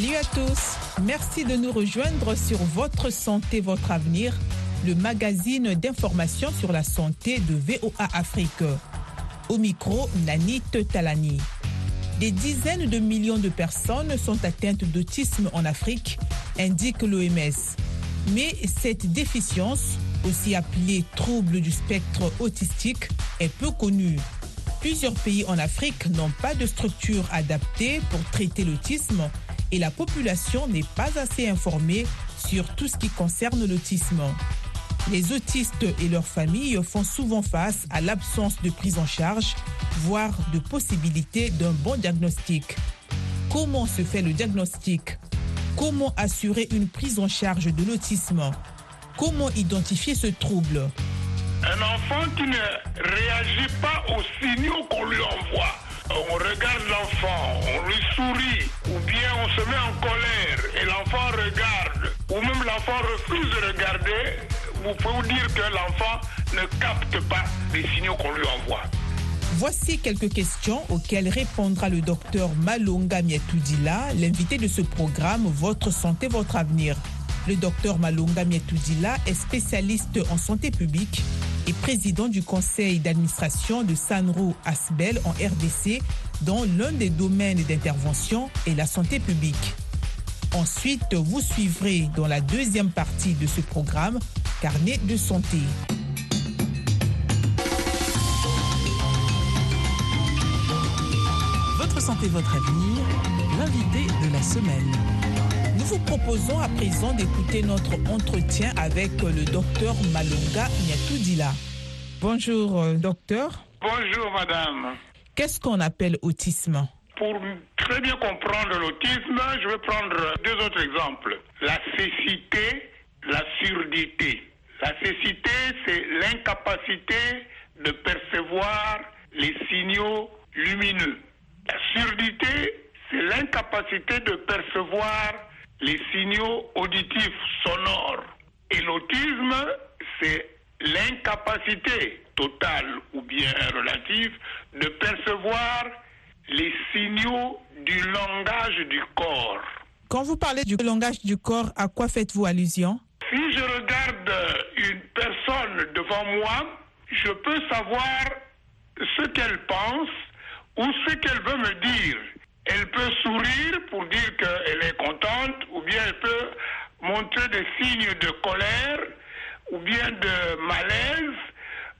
Salut à tous. Merci de nous rejoindre sur Votre santé, votre avenir, le magazine d'information sur la santé de VOA Afrique. Au micro, Nanit Talani. Des dizaines de millions de personnes sont atteintes d'autisme en Afrique, indique l'OMS. Mais cette déficience, aussi appelée trouble du spectre autistique, est peu connue. Plusieurs pays en Afrique n'ont pas de structure adaptée pour traiter l'autisme et la population n'est pas assez informée sur tout ce qui concerne l'autisme. Les autistes et leurs familles font souvent face à l'absence de prise en charge, voire de possibilité d'un bon diagnostic. Comment se fait le diagnostic? Comment assurer une prise en charge de l'autisme? Comment identifier ce trouble? Un enfant qui ne réagit pas aux signaux qu'on lui envoie. On regarde l'enfant, on lui sourit, ou bien on se met en colère et l'enfant regarde, ou même l'enfant refuse de regarder, vous pouvez vous dire que l'enfant ne capte pas les signaux qu'on lui envoie. Voici quelques questions auxquelles répondra le docteur Malonga Mietoudila, l'invité de ce programme Votre santé, votre avenir. Le docteur Malonga Mietoudila est spécialiste en santé publique et président du conseil d'administration de Sanro Asbel en RDC, dont l'un des domaines d'intervention est la santé publique. Ensuite, vous suivrez dans la deuxième partie de ce programme Carnet de santé. Votre santé, votre avenir, l'invité de la semaine. Nous vous proposons à présent d'écouter notre entretien avec le docteur Malonga Nyatoudila. Bonjour, euh, docteur. Bonjour, madame. Qu'est-ce qu'on appelle autisme? Pour très bien comprendre l'autisme, je vais prendre deux autres exemples. La cécité, la surdité. La cécité, c'est l'incapacité de percevoir les signaux lumineux. La surdité, c'est l'incapacité de percevoir les signaux auditifs sonores. Et l'autisme, c'est l'incapacité totale ou bien relative de percevoir les signaux du langage du corps. Quand vous parlez du langage du corps, à quoi faites-vous allusion? Si je regarde une personne devant moi, je peux savoir ce qu'elle pense ou ce qu'elle veut me dire. Elle peut sourire pour dire qu'elle est contente ou bien elle peut montrer des signes de colère ou bien de malaise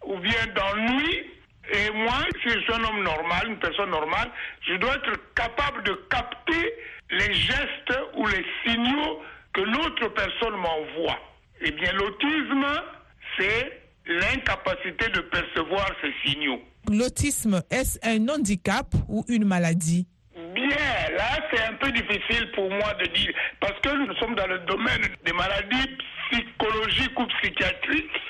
ou bien d'ennui. Et moi, si je suis un homme normal, une personne normale, je dois être capable de capter les gestes ou les signaux que l'autre personne m'envoie. Eh bien, l'autisme, c'est l'incapacité de percevoir ces signaux. L'autisme, est-ce un handicap ou une maladie? Bien, là, c'est un peu difficile pour moi de dire, parce que nous sommes dans le domaine des maladies psychologiques ou psychiatriques,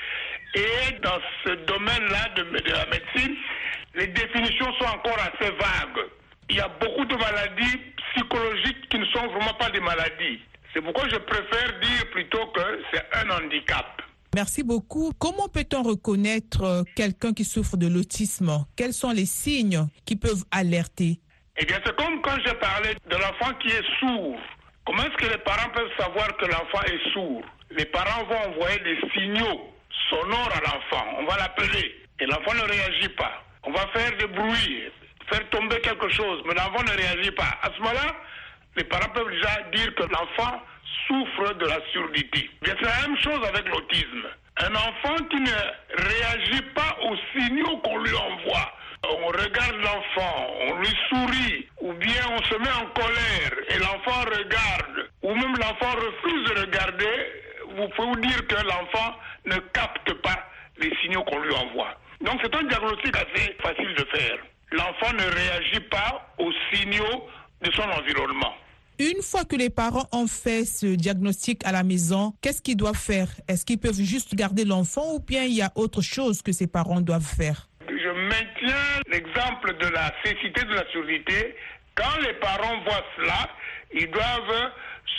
et dans ce domaine-là de, la médecine, les définitions sont encore assez vagues. Il y a beaucoup de maladies psychologiques qui ne sont vraiment pas des maladies. C'est pourquoi je préfère dire plutôt que c'est un handicap. Merci beaucoup. Comment peut-on reconnaître euh, quelqu'un qui souffre de l'autisme? Quels sont les signes qui peuvent alerter? Eh bien, c'est comme quand je parlais de l'enfant qui est sourd. Comment est-ce que les parents peuvent savoir que l'enfant est sourd? Les parents vont envoyer des signaux sonores à l'enfant. On va l'appeler et l'enfant ne réagit pas. On va faire des bruits, faire tomber quelque chose, mais l'enfant ne réagit pas. À ce moment-là, les parents peuvent déjà dire que l'enfant souffre de la surdité. Bien, c'est la même chose avec l'autisme. Un enfant qui ne réagit pas aux signaux qu'on lui envoie. On regarde l'enfant, on lui sourit, ou bien on se met en colère et l'enfant regarde, ou même l'enfant refuse de regarder, vous pouvez vous dire que l'enfant ne capte pas les signaux qu'on lui envoie. Donc c'est un diagnostic assez facile de faire. L'enfant ne réagit pas aux signaux de son environnement. Une fois que les parents ont fait ce diagnostic à la maison, qu'est-ce qu'ils doivent faire? Est-ce qu'ils peuvent juste garder l'enfant ou bien il y a autre chose que ces parents doivent faire? Maintiens l'exemple de la cécité de la surdité. Quand les parents voient cela, ils doivent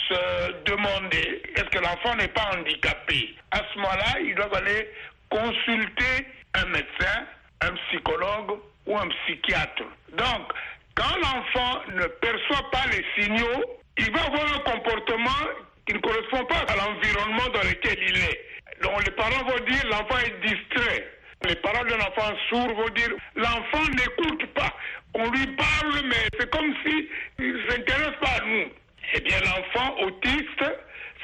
se demander est-ce que l'enfant n'est pas handicapé? À ce moment-là, ils doivent aller consulter un médecin, un psychologue ou un psychiatre. Donc, Quand l'enfant ne perçoit pas les signaux, il va avoir un comportement qui ne correspond pas à l'environnement dans lequel il est. Donc les parents vont dire l'enfant est distrait. Les parents d'un enfant sourd vont dire l'enfant n'écoute pas. On lui parle, mais c'est comme si il ne s'intéresse pas à nous. Eh bien, l'enfant autiste,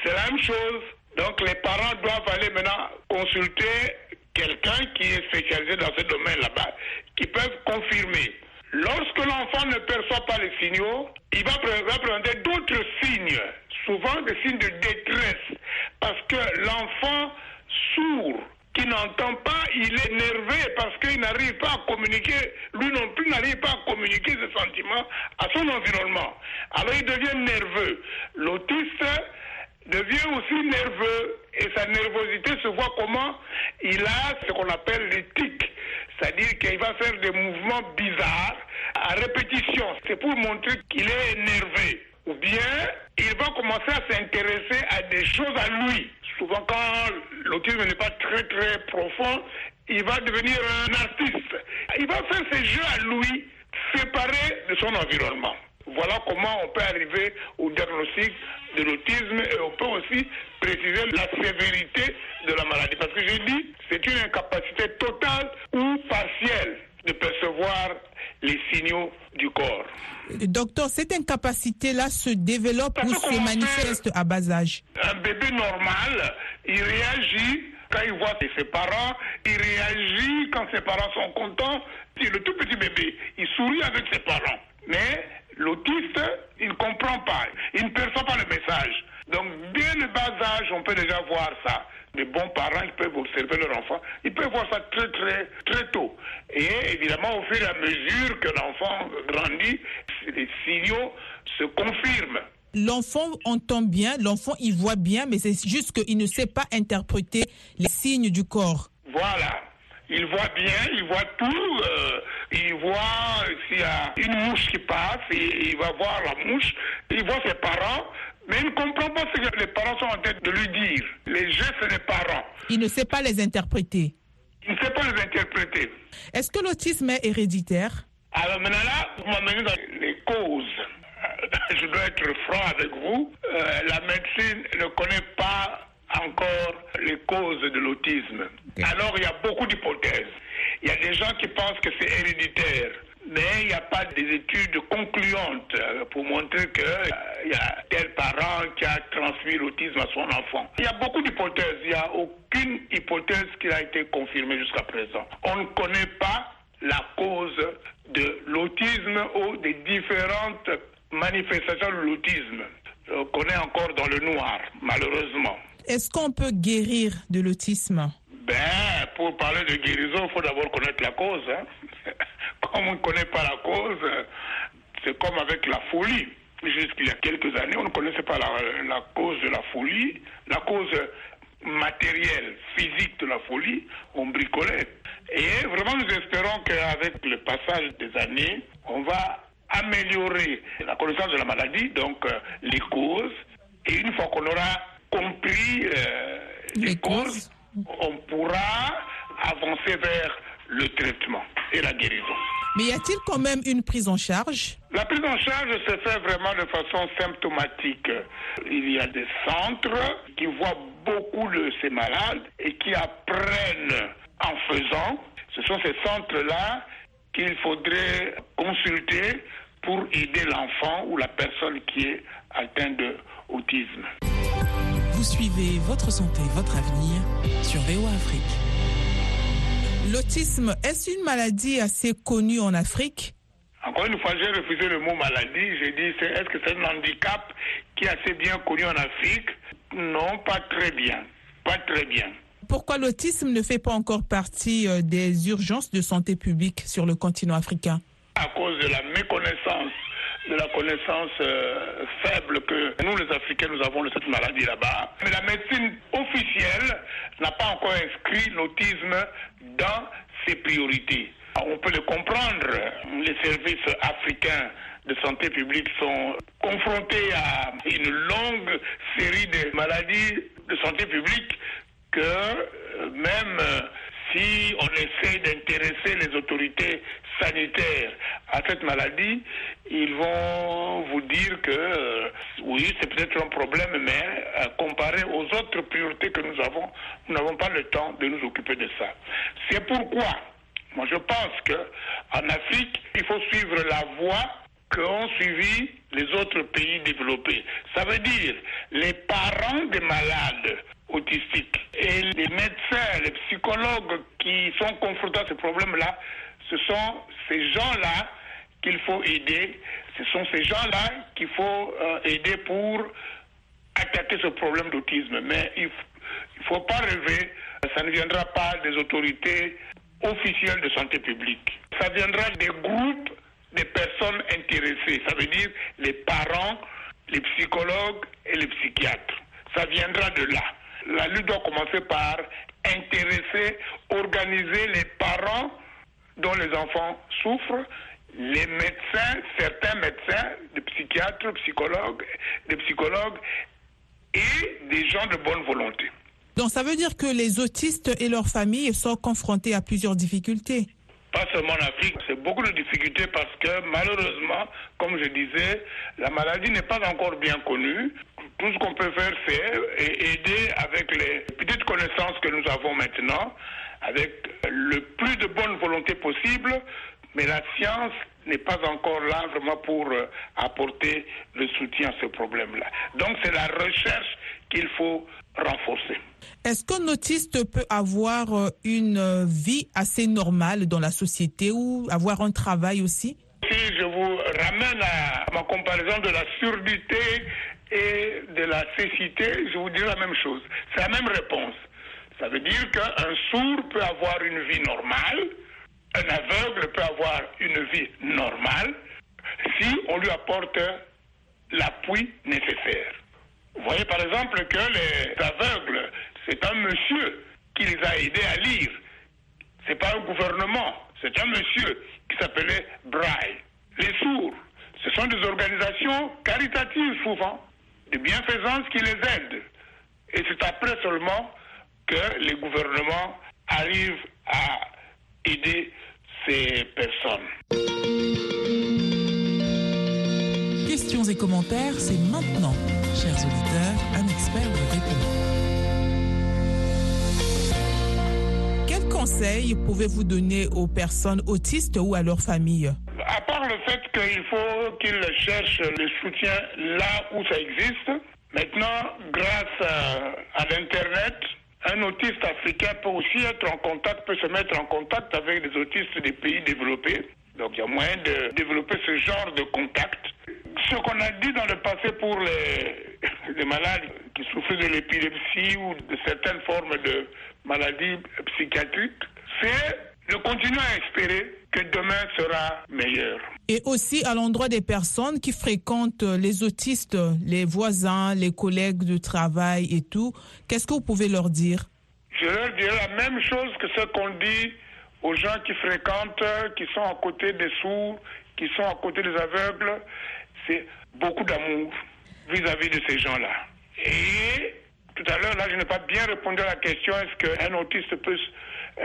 c'est la même chose. Donc les parents doivent aller maintenant consulter quelqu'un qui est spécialisé dans ce domaine là-bas, qui peuvent confirmer. Lorsque l'enfant ne perçoit pas les signaux, il va, présenter d'autres signes, souvent des signes de détresse, parce que l'enfant sourd qui n'entend pas, il est nervé parce qu'il n'arrive pas à communiquer, lui non plus n'arrive pas à communiquer ses sentiments à son environnement. Alors il devient nerveux. L'autiste devient aussi nerveux et sa nervosité se voit comment il a ce qu'on appelle l'éthique, c'est-à-dire qu'il va faire des mouvements bizarres à répétition. C'est pour montrer qu'il est énervé. Ou bien il va commencer à s'intéresser à des choses à lui. Souvent quand l'autisme n'est pas très très profond, il va devenir un artiste. Il va faire ses jeux à lui, séparés de son environnement. Voilà comment on peut arriver au diagnostic de l'autisme et on peut aussi préciser la sévérité de la maladie. Parce que j'ai dit, c'est une incapacité totale ou partielle de percevoir les signaux du corps. Docteur, cette incapacité-là se développe ou se manifeste à bas âge? Un bébé normal, il réagit quand il voit ses parents, il réagit quand ses parents sont contents. Le tout petit bébé, il sourit avec ses parents. Mais L'autiste, il ne comprend pas, il ne perçoit pas le message. Donc, dès le bas âge, on peut déjà voir ça. Les bons parents, ils peuvent observer leur enfant, ils peuvent voir ça très, très, très tôt. Et évidemment, au fur et à mesure que l'enfant grandit, les signaux se confirment. L'enfant entend bien, l'enfant il voit bien, mais c'est juste qu'il ne sait pas interpréter les signes du corps. Voilà. Il voit bien, il voit tout. Euh, il voit s'il y a une mouche qui passe, il, il va voir la mouche. Il voit ses parents, mais il ne comprend pas ce que les parents sont en train de lui dire. Les gestes des parents. Il ne sait pas les interpréter. Il ne sait pas les interpréter. Est-ce que l'autisme est héréditaire? Alors maintenant là, vous m'amenez dans les causes. Je dois être franc avec vous. Euh, la médecine ne connaît pas encore les causes de l'autisme. Alors il y a beaucoup d'hypothèses. Il y a des gens qui pensent que c'est héréditaire. Mais il n'y a pas des études concluantes euh, pour montrer qu'il euh, y a tel parent qui a transmis l'autisme à son enfant. Il y a beaucoup d'hypothèses. Il n'y a aucune hypothèse qui a été confirmée jusqu'à présent. On ne connaît pas la cause de l'autisme ou des différentes manifestations de l'autisme. On connaît encore dans le noir, malheureusement. Est-ce qu'on peut guérir de l'autisme? Ben, pour parler de guérison, il faut d'abord connaître la cause. Hein. Comme on ne connaît pas la cause, c'est comme avec la folie. Jusqu'il y a quelques années, on ne connaissait pas la, la, cause de la folie, la cause matérielle, physique de la folie, on bricolait. Et vraiment, nous espérons qu'avec le passage des années, on va améliorer la connaissance de la maladie, donc euh, les causes. Et une fois qu'on aura compris euh, les, Les causes, causes. On pourra avancer vers le traitement et la guérison. Mais y a-t-il quand même une prise en charge? La prise en charge se fait vraiment de façon symptomatique. Il y a des centres qui voient beaucoup de ces malades et qui apprennent en faisant. Ce sont ces centres-là qu'il faudrait consulter pour aider l'enfant ou la personne qui est atteinte d'autisme. Vous suivez votre santé, votre avenir sur VOA Afrique. L'autisme, est-ce une maladie assez connue en Afrique? Encore une fois, j'ai refusé le mot maladie. J'ai dit, est-ce que c'est un handicap qui est assez bien connu en Afrique? Non, pas très bien. Pas très bien. Pourquoi l'autisme ne fait pas encore partie euh, des urgences de santé publique sur le continent africain? À cause de la méconnaissance, de la connaissance euh, faible que nous, les Africains, nous avons de cette maladie là-bas. Mais la médecine officielle n'a pas encore inscrit l'autisme dans ses priorités. On peut le comprendre. Les services africains de santé publique sont confrontés à une longue série de maladies de santé publique que euh, même euh, si on essaie d'intéresser les autorités sanitaires à cette maladie, ils vont vous dire que euh, oui, c'est peut-être un problème, mais euh, comparé aux autres priorités que nous avons, nous n'avons pas le temps de nous occuper de ça. C'est pourquoi, moi je pense que Afrique, il faut suivre la voie qu'ont suivi les autres pays développés. Ça veut dire les parents des malades autistiques et les médecins, les psychologues qui sont confrontés à ce problème-là, ce sont ces gens-là qu'il faut aider. Ce sont ces gens-là qu'il faut euh, aider pour attaquer ce problème d'autisme. Mais il ne faut pas rêver, ça ne viendra pas des autorités officielles de santé publique. Ça viendra des groupes des personnes intéressées. Ça veut dire les parents, les psychologues et les psychiatres. Ça viendra de là. La lutte doit commencer par intéresser, organiser les parents dont les enfants souffrent, les médecins, certains médecins, des psychiatres, psychologues, des psychologues et des gens de bonne volonté. Donc ça veut dire que les autistes et leurs familles sont confrontés à plusieurs difficultés pas seulement en Afrique, c'est beaucoup de difficultés parce que malheureusement, comme je disais, la maladie n'est pas encore bien connue. Tout ce qu'on peut faire, c'est aider avec les petites connaissances que nous avons maintenant, avec le plus de bonne volonté possible, mais la science n'est pas encore là vraiment pour euh, apporter le soutien à ce problème-là. Donc c'est la recherche qu'il faut renforcer. Est-ce qu'un autiste peut avoir euh, une euh, vie assez normale dans la société ou avoir un travail aussi? Si je vous ramène à ma comparaison de la surdité et de la cécité, je vous dis la même chose. C'est la même réponse. Ça veut dire qu'un sourd peut avoir une vie normale, un aveugle peut avoir une vie normale si on lui apporte l'appui nécessaire. Vous voyez par exemple que les aveugles, c'est un monsieur qui les a aidés à lire. C'est pas un gouvernement, c'est un monsieur qui s'appelait Braille. Les sourds, ce sont des organisations caritatives souvent, de bienfaisance qui les aident. Et c'est après seulement que les gouvernements arrivent à aider ces personnes. Questions et commentaires, c'est maintenant. Chers auditeurs, conseils pouvez-vous donner aux personnes autistes ou à leurs familles À part le fait qu'il faut qu'ils cherchent le soutien là où ça existe, maintenant, grâce à, l'Internet, un autiste africain peut aussi être en contact, peut se mettre en contact avec des autistes des pays développés. Donc il y a moyen de développer ce genre de contact. Ce qu'on a dit dans le passé pour les malades qui souffrent de l'épilepsie ou de certaines formes de maladies psychiatriques, c'est de continuer à espérer que demain sera meilleur. Et aussi à l'endroit des personnes qui fréquentent les autistes, les voisins, les collègues de travail et tout, qu'est-ce que vous pouvez leur dire? Je leur dirais la même chose que ce qu'on dit aux gens qui fréquentent, qui sont à côté des sourds, qui sont à côté des aveugles. C'est beaucoup d'amour vis-à-vis de ces gens-là. Et tout à l'heure, là, je n'ai pas bien répondu à la question est-ce qu'un autiste peut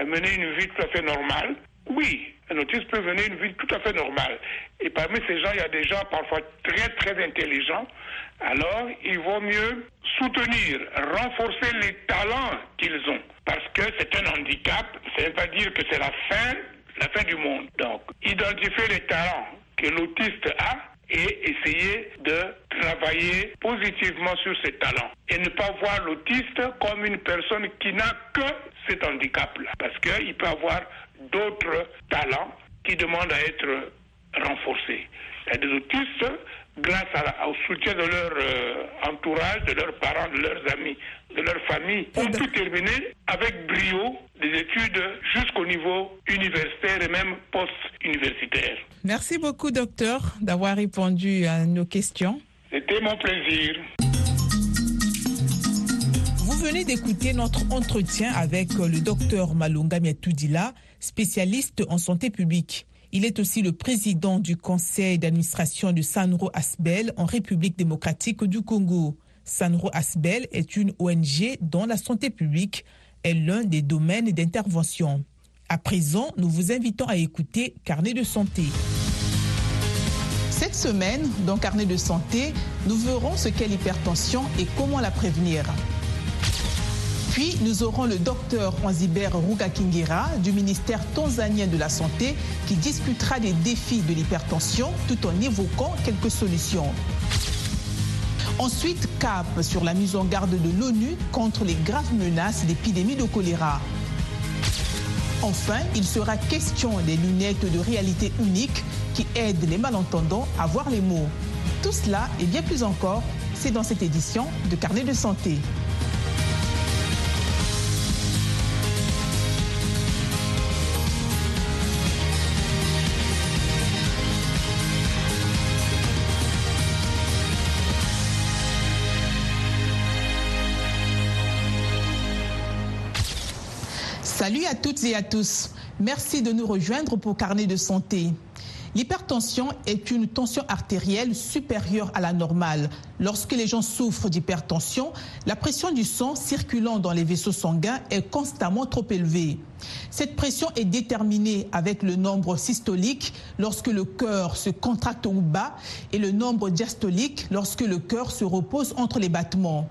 mener une vie tout à fait normale? Oui, un autiste peut mener une vie tout à fait normale. Et parmi ces gens, il y a des gens parfois très, très intelligents. Alors, il vaut mieux soutenir, renforcer les talents qu'ils ont. Parce que c'est un handicap, ça ne veut pas dire que c'est la fin, la fin du monde. Donc, identifier les talents que l'autiste a et essayer de travailler positivement sur ses talents. Et ne pas voir l'autiste comme une personne qui n'a que cet handicap-là. Parce qu'il peut avoir d'autres talents qui demandent à être renforcés. Il y a des autistes, grâce à, au soutien de leur euh, entourage, de leurs parents, de leurs amis, de leur famille, ont pu terminer avec brio des études jusqu'au niveau universitaire et même post-universitaire. Merci beaucoup, docteur, d'avoir répondu à nos questions. C'était mon plaisir. Vous venez d'écouter notre entretien avec le docteur Malunga Miatoudila, spécialiste en santé publique. Il est aussi le président du conseil d'administration de Sanro Asbel en République démocratique du Congo. Sanro Asbel est une ONG dont la santé publique est l'un des domaines d'intervention. À présent, nous vous invitons à écouter Carnet de santé. Cette semaine, dans Carnet de santé, nous verrons ce qu'est l'hypertension et comment la prévenir. Puis, nous aurons le docteur Wanziber Rugakingira du ministère tanzanien de la Santé qui discutera des défis de l'hypertension tout en évoquant quelques solutions. Ensuite, cap sur la mise en garde de l'ONU contre les graves menaces d'épidémie de choléra. Enfin, il sera question des lunettes de réalité unique qui aident les malentendants à voir les mots. Tout cela et bien plus encore, c'est dans cette édition de Carnet de santé. Salut à toutes et à tous. Merci de nous rejoindre pour Carnet de santé. L'hypertension est une tension artérielle supérieure à la normale. Lorsque les gens souffrent d'hypertension, la pression du sang circulant dans les vaisseaux sanguins est constamment trop élevée. Cette pression est déterminée avec le nombre systolique lorsque le cœur se contracte ou bat et le nombre diastolique lorsque le cœur se repose entre les battements.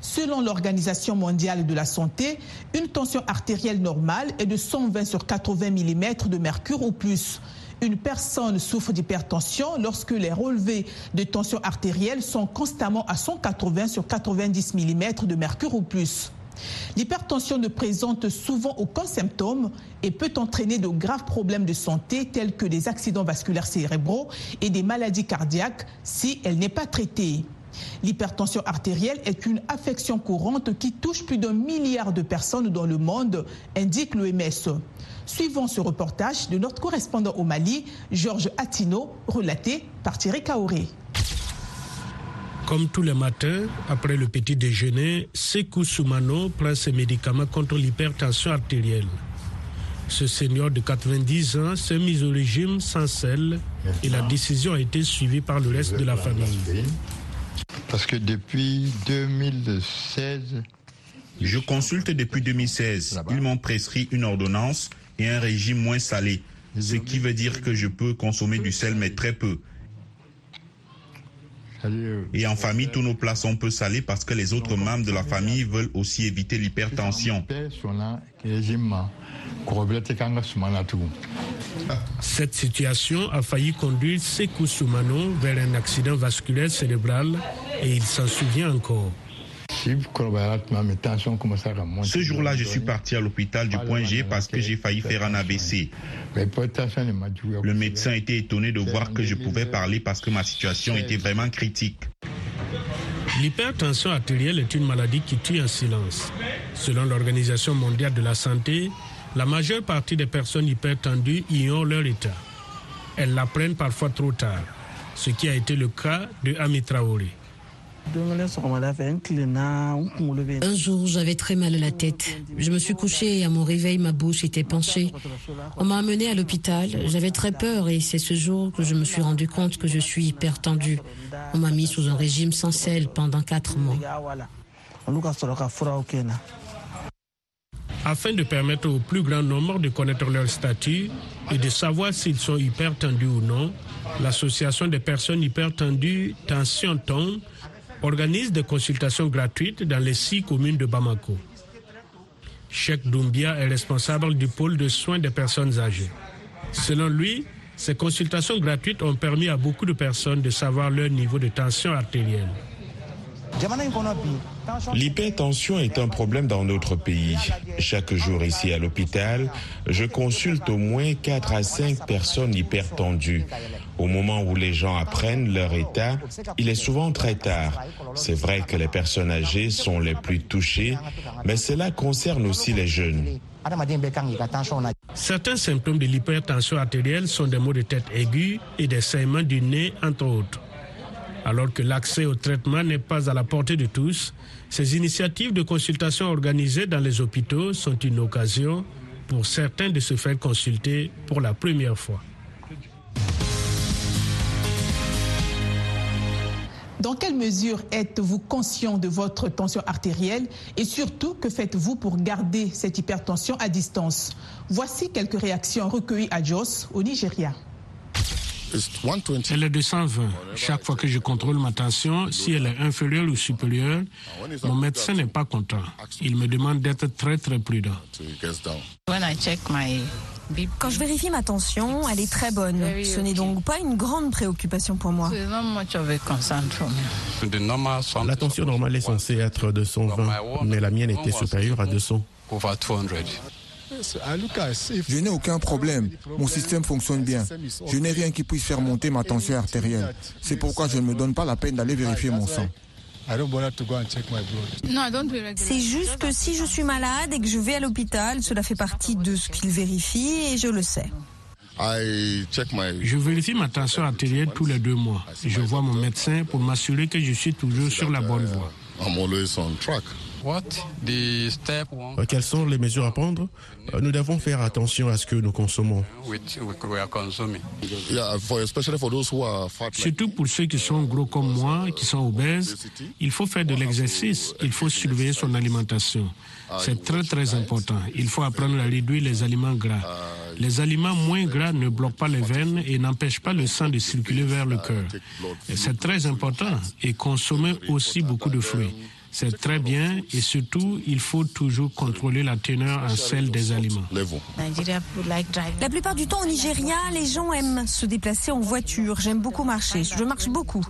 Selon l'Organisation mondiale de la santé, une tension artérielle normale est de 120 sur 80 mm de mercure ou plus. Une personne souffre d'hypertension lorsque les relevés de tension artérielle sont constamment à 180 sur 90 mm de mercure ou plus. L'hypertension ne présente souvent aucun symptôme et peut entraîner de graves problèmes de santé tels que des accidents vasculaires cérébraux et des maladies cardiaques si elle n'est pas traitée. L'hypertension artérielle est une affection courante qui touche plus d'un milliard de personnes dans le monde, indique l'OMS. Suivons ce reportage de notre correspondant au Mali, Georges Attino, relaté par Thierry Kaoré. Comme tous les matins, après le petit déjeuner, Sekou Soumano prend ses médicaments contre l'hypertension artérielle. Ce seigneur de 90 ans s'est mis au régime sans sel et la décision a été suivie par le reste de la famille. Parce que depuis 2016... Je consulte depuis 2016. Ils m'ont prescrit une ordonnance et un régime moins salé, ce qui veut dire que je peux consommer du sel, mais très peu. Et en famille, tous nos plats sont peu salés parce que les autres membres de la famille veulent aussi éviter l'hypertension. Cette situation a failli conduire Sekou Soumano vers un accident vasculaire cérébral et il s'en souvient encore. Ce jour-là, je suis parti à l'hôpital du point G parce que j'ai failli faire un AVC. Le médecin était étonné de voir que je pouvais parler parce que ma situation était vraiment critique. L'hypertension artérielle est une maladie qui tue en silence. Selon l'Organisation mondiale de la santé, la majeure partie des personnes hypertendues ont leur état. Elles l'apprennent parfois trop tard, ce qui a été le cas de Ami Traoré. Un jour, j'avais très mal à la tête. Je me suis couché et à mon réveil, ma bouche était penchée. On m'a amené à l'hôpital. J'avais très peur et c'est ce jour que je me suis rendu compte que je suis hyper tendue. On m'a mis sous un régime sans sel pendant quatre mois. Afin de permettre au plus grand nombre de connaître leur statut et de savoir s'ils sont hypertendus ou non, l'Association des personnes hypertendues Tension Ton organise des consultations gratuites dans les six communes de Bamako. Cheikh Doumbia est responsable du pôle de soins des personnes âgées. Selon lui, ces consultations gratuites ont permis à beaucoup de personnes de savoir leur niveau de tension artérielle. L'hypertension est un problème dans notre pays. Chaque jour ici à l'hôpital, je consulte au moins 4 à 5 personnes hypertendues. Au moment où les gens apprennent leur état, il est souvent très tard. C'est vrai que les personnes âgées sont les plus touchées, mais cela concerne aussi les jeunes. Certains symptômes de l'hypertension artérielle sont des maux de tête aigus et des saignements du nez, entre autres. Alors que l'accès au traitement n'est pas à la portée de tous, ces initiatives de consultation organisées dans les hôpitaux sont une occasion pour certains de se faire consulter pour la première fois. Dans quelle mesure êtes-vous conscient de votre tension artérielle et surtout que faites-vous pour garder cette hypertension à distance? Voici quelques réactions recueillies à Jos au Nigeria. Elle est de 120. Chaque fois que je contrôle ma tension, si elle est inférieure ou supérieure, mon médecin n'est pas content. Il me demande d'être très très prudent. Quand je vérifie ma tension, elle est très bonne. Ce n'est donc pas une grande préoccupation pour moi. La tension normale est censée être de 120, mais la mienne était supérieure à 200. Je n'ai aucun problème. Mon système fonctionne bien. Je n'ai rien qui puisse faire monter ma tension artérielle. C'est pourquoi je ne me donne pas la peine d'aller vérifier mon sang. C'est juste que si je suis malade et que je vais à l'hôpital, cela fait partie de ce qu'ils vérifient et je le sais. Je vérifie ma tension artérielle tous les deux mois. Je vois mon médecin pour m'assurer que je suis toujours sur la bonne voie. Euh, quelles sont les mesures à prendre? Euh, Nous devons faire attention à ce que nous consommons. Surtout pour ceux qui sont gros comme moi, qui sont obèses, il faut faire de l'exercice, il faut surveiller son alimentation. C'est très très important. Il faut apprendre à réduire les aliments gras. Les aliments moins gras ne bloquent pas les veines et n'empêchent pas le sang de circuler vers le cœur. C'est très important. Et consommer aussi beaucoup de fruits. C'est très bien et surtout, il faut toujours contrôler la teneur en sel des aliments. La plupart du temps au Nigeria, les gens aiment se déplacer en voiture. J'aime beaucoup marcher. Je marche beaucoup.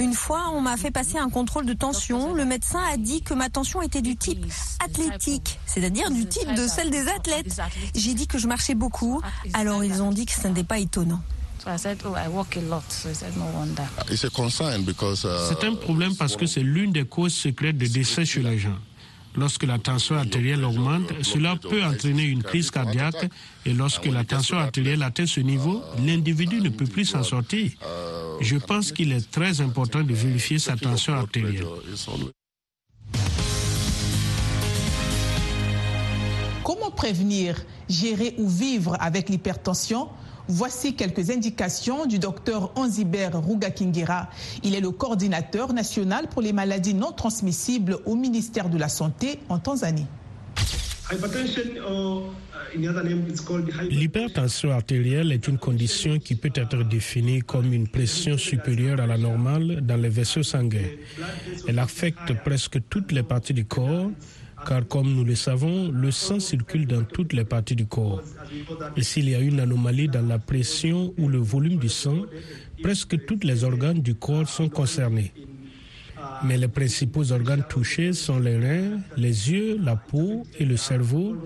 Une fois, on m'a fait passer un contrôle de tension. Le médecin a dit que ma tension était du type athlétique, c'est-à-dire du type de celle des athlètes. J'ai dit que je marchais beaucoup. Alors ils ont dit que ce n'était pas étonnant. C'est un problème parce que c'est l'une des causes secrètes de décès chez les gens. Lorsque la tension artérielle augmente, cela peut entraîner une crise cardiaque et lorsque la tension artérielle atteint ce niveau, l'individu ne peut plus s'en sortir. Je pense qu'il est très important de vérifier sa tension artérielle. Comment prévenir, gérer ou vivre avec l'hypertension Voici quelques indications du docteur Onziber Rugakingira. Il est le coordinateur national pour les maladies non transmissibles au ministère de la Santé en Tanzanie. L'hypertension artérielle est une condition qui peut être définie comme une pression supérieure à la normale dans les vaisseaux sanguins. Elle affecte presque toutes les parties du corps, car comme nous le savons, le sang circule dans toutes les parties du corps. Et s'il y a une anomalie dans la pression ou le volume du sang, presque tous les organes du corps sont concernés. Mais les principaux organes touchés sont les reins, les yeux, la peau et le cerveau,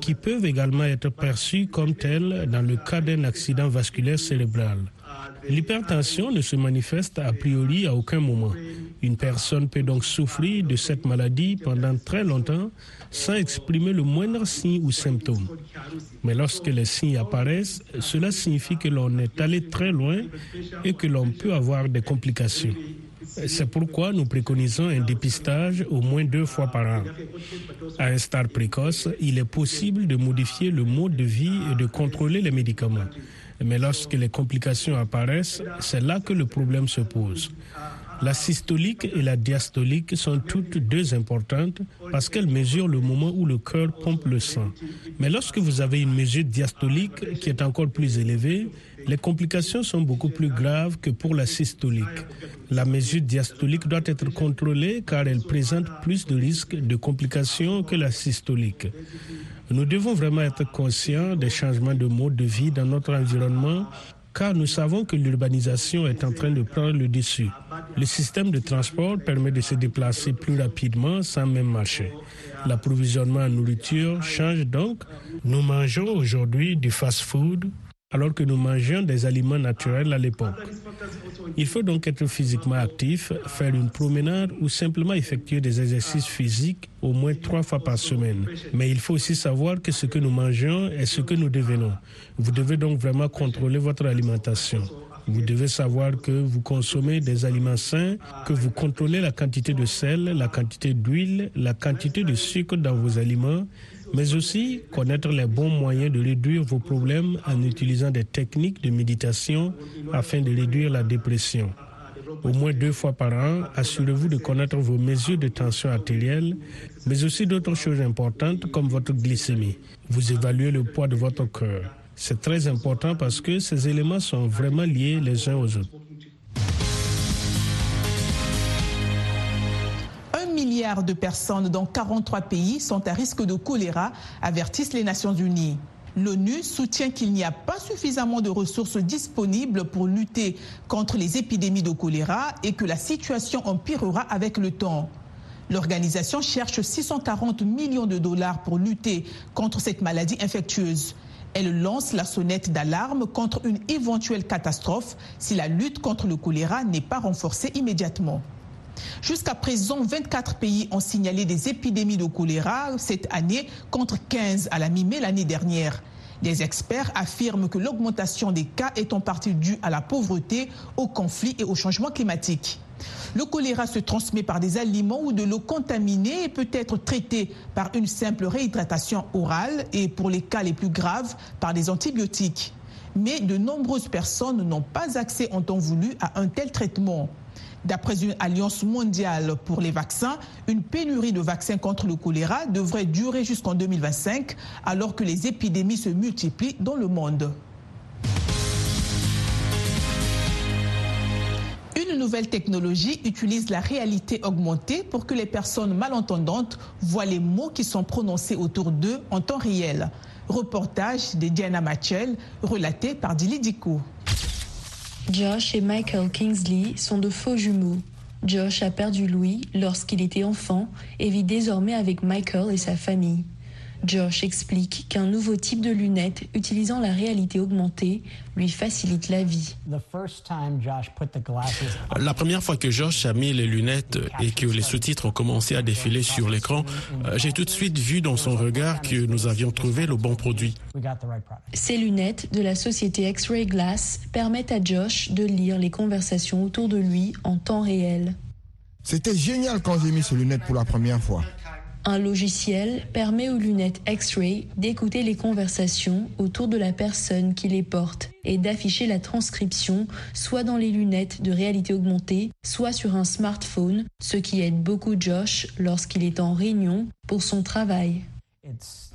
qui peuvent également être perçus comme tels dans le cas d'un accident vasculaire cérébral. L'hypertension ne se manifeste a priori à aucun moment. Une personne peut donc souffrir de cette maladie pendant très longtemps sans exprimer le moindre signe ou symptôme. Mais lorsque les signes apparaissent, cela signifie que l'on est allé très loin et que l'on peut avoir des complications. C'est pourquoi nous préconisons un dépistage au moins deux fois par an. À un stade précoce, il est possible de modifier le mode de vie et de contrôler les médicaments. Mais lorsque les complications apparaissent, c'est là que le problème se pose. La systolique et la diastolique sont toutes deux importantes parce qu'elles mesurent le moment où le cœur pompe le sang. Mais lorsque vous avez une mesure diastolique qui est encore plus élevée, les complications sont beaucoup plus graves que pour la systolique. La mesure diastolique doit être contrôlée car elle présente plus de risques de complications que la systolique. Nous devons vraiment être conscients des changements de mode de vie dans notre environnement car nous savons que l'urbanisation est en train de prendre le dessus. Le système de transport permet de se déplacer plus rapidement sans même marcher. L'approvisionnement en nourriture change donc. Nous mangeons aujourd'hui du fast-food alors que nous mangeons des aliments naturels à l'époque. Il faut donc être physiquement actif, faire une promenade ou simplement effectuer des exercices physiques au moins trois fois par semaine. Mais il faut aussi savoir que ce que nous mangeons est ce que nous devenons. Vous devez donc vraiment contrôler votre alimentation. Vous devez savoir que vous consommez des aliments sains, que vous contrôlez la quantité de sel, la quantité d'huile, la quantité de sucre dans vos aliments mais aussi connaître les bons moyens de réduire vos problèmes en utilisant des techniques de méditation afin de réduire la dépression. Au moins deux fois par an, assurez-vous de connaître vos mesures de tension artérielle, mais aussi d'autres choses importantes comme votre glycémie. Vous évaluez le poids de votre cœur. C'est très important parce que ces éléments sont vraiment liés les uns aux autres. Un milliard de personnes dans 43 pays sont à risque de choléra, avertissent les Nations Unies. L'ONU soutient qu'il n'y a pas suffisamment de ressources disponibles pour lutter contre les épidémies de choléra et que la situation empirera avec le temps. L'organisation cherche 640 millions de dollars pour lutter contre cette maladie infectieuse. Elle lance la sonnette d'alarme contre une éventuelle catastrophe si la lutte contre le choléra n'est pas renforcée immédiatement. Jusqu'à présent, 24 pays ont signalé des épidémies de choléra cette année contre 15 à la mi-mai l'année dernière. Les experts affirment que l'augmentation des cas est en partie due à la pauvreté, au conflit et au changement climatique. Le choléra se transmet par des aliments ou de l'eau contaminée et peut être traité par une simple réhydratation orale et pour les cas les plus graves par des antibiotiques. Mais de nombreuses personnes n'ont pas accès en temps voulu à un tel traitement. D'après une alliance mondiale pour les vaccins, une pénurie de vaccins contre le choléra devrait durer jusqu'en 2025 alors que les épidémies se multiplient dans le monde. Une nouvelle technologie utilise la réalité augmentée pour que les personnes malentendantes voient les mots qui sont prononcés autour d'eux en temps réel. Reportage de Diana Machel, relaté par Dili Diko. Josh et Michael Kingsley sont de faux jumeaux. Josh a perdu Louis lorsqu'il était enfant et vit désormais avec Michael et sa famille. Josh explique qu'un nouveau type de lunettes utilisant la réalité augmentée lui facilite la vie. La première fois que Josh a mis les lunettes et que les sous-titres ont commencé à défiler sur l'écran, euh, j'ai tout de suite vu dans son regard que nous avions trouvé le bon produit. Ces lunettes de la société X-Ray Glass permettent à Josh de lire les conversations autour de lui en temps réel. C'était génial quand j'ai mis ces lunettes pour la première fois. Un logiciel permet aux lunettes X-ray d'écouter les conversations autour de la personne qui les porte et d'afficher la transcription soit dans les lunettes de réalité augmentée, soit sur un smartphone, ce qui aide beaucoup Josh lorsqu'il est en réunion pour son travail.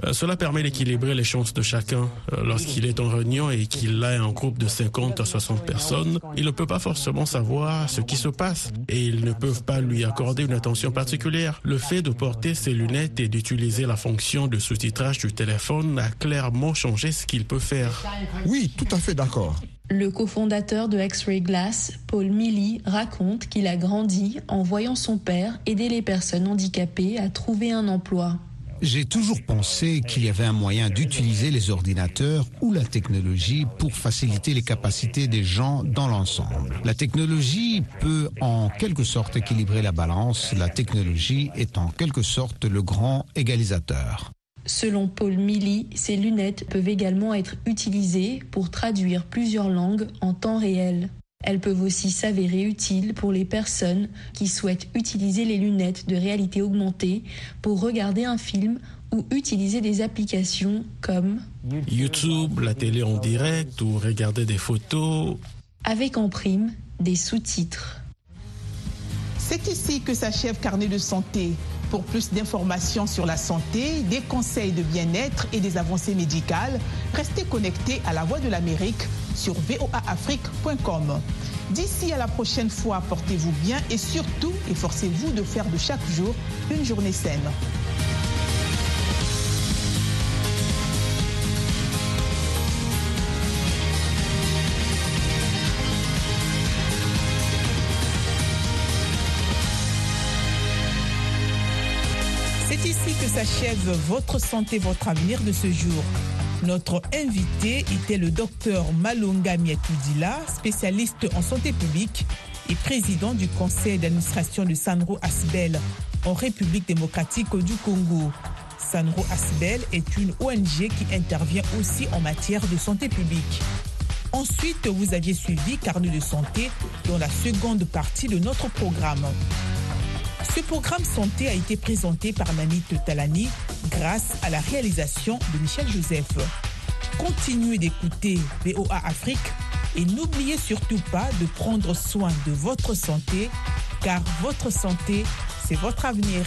Euh, cela permet d'équilibrer les chances de chacun. Euh, lorsqu'il est en réunion et qu'il a un groupe de 50 à 60 personnes, il ne peut pas forcément savoir ce qui se passe et ils ne peuvent pas lui accorder une attention particulière. Le fait de porter ses lunettes et d'utiliser la fonction de sous-titrage du téléphone a clairement changé ce qu'il peut faire. Oui, tout à fait d'accord. Le cofondateur de X-Ray Glass, Paul Milley, raconte qu'il a grandi en voyant son père aider les personnes handicapées à trouver un emploi. J'ai toujours pensé qu'il y avait un moyen d'utiliser les ordinateurs ou la technologie pour faciliter les capacités des gens dans l'ensemble. La technologie peut en quelque sorte équilibrer la balance. La technologie est en quelque sorte le grand égalisateur. Selon Paul Milley, ces lunettes peuvent également être utilisées pour traduire plusieurs langues en temps réel. Elles peuvent aussi s'avérer utiles pour les personnes qui souhaitent utiliser les lunettes de réalité augmentée pour regarder un film ou utiliser des applications comme YouTube, la télé en direct ou regarder des photos. Avec en prime des sous-titres. C'est ici que s'achève Carnet de santé. Pour plus d'informations sur la santé, des conseils de bien-être et des avancées médicales, restez connectés à la Voix de l'Amérique sur voaafrique.com. D'ici à la prochaine fois, portez-vous bien et surtout, efforcez-vous de faire de chaque jour une journée saine. S'achève votre santé, votre avenir de ce jour. Notre invité était le docteur Malonga Mietoudila, spécialiste en santé publique et président du conseil d'administration de Sanro Asbel en République démocratique du Congo. Sanro Asbel est une ONG qui intervient aussi en matière de santé publique. Ensuite, vous aviez suivi Carnet de santé dans la seconde partie de notre programme. Ce programme santé a été présenté par Nanit Talani grâce à la réalisation de Michel Joseph. Continuez d'écouter VOA Afrique Et n'oubliez surtout pas de prendre soin de votre santé, car votre santé, c'est votre avenir.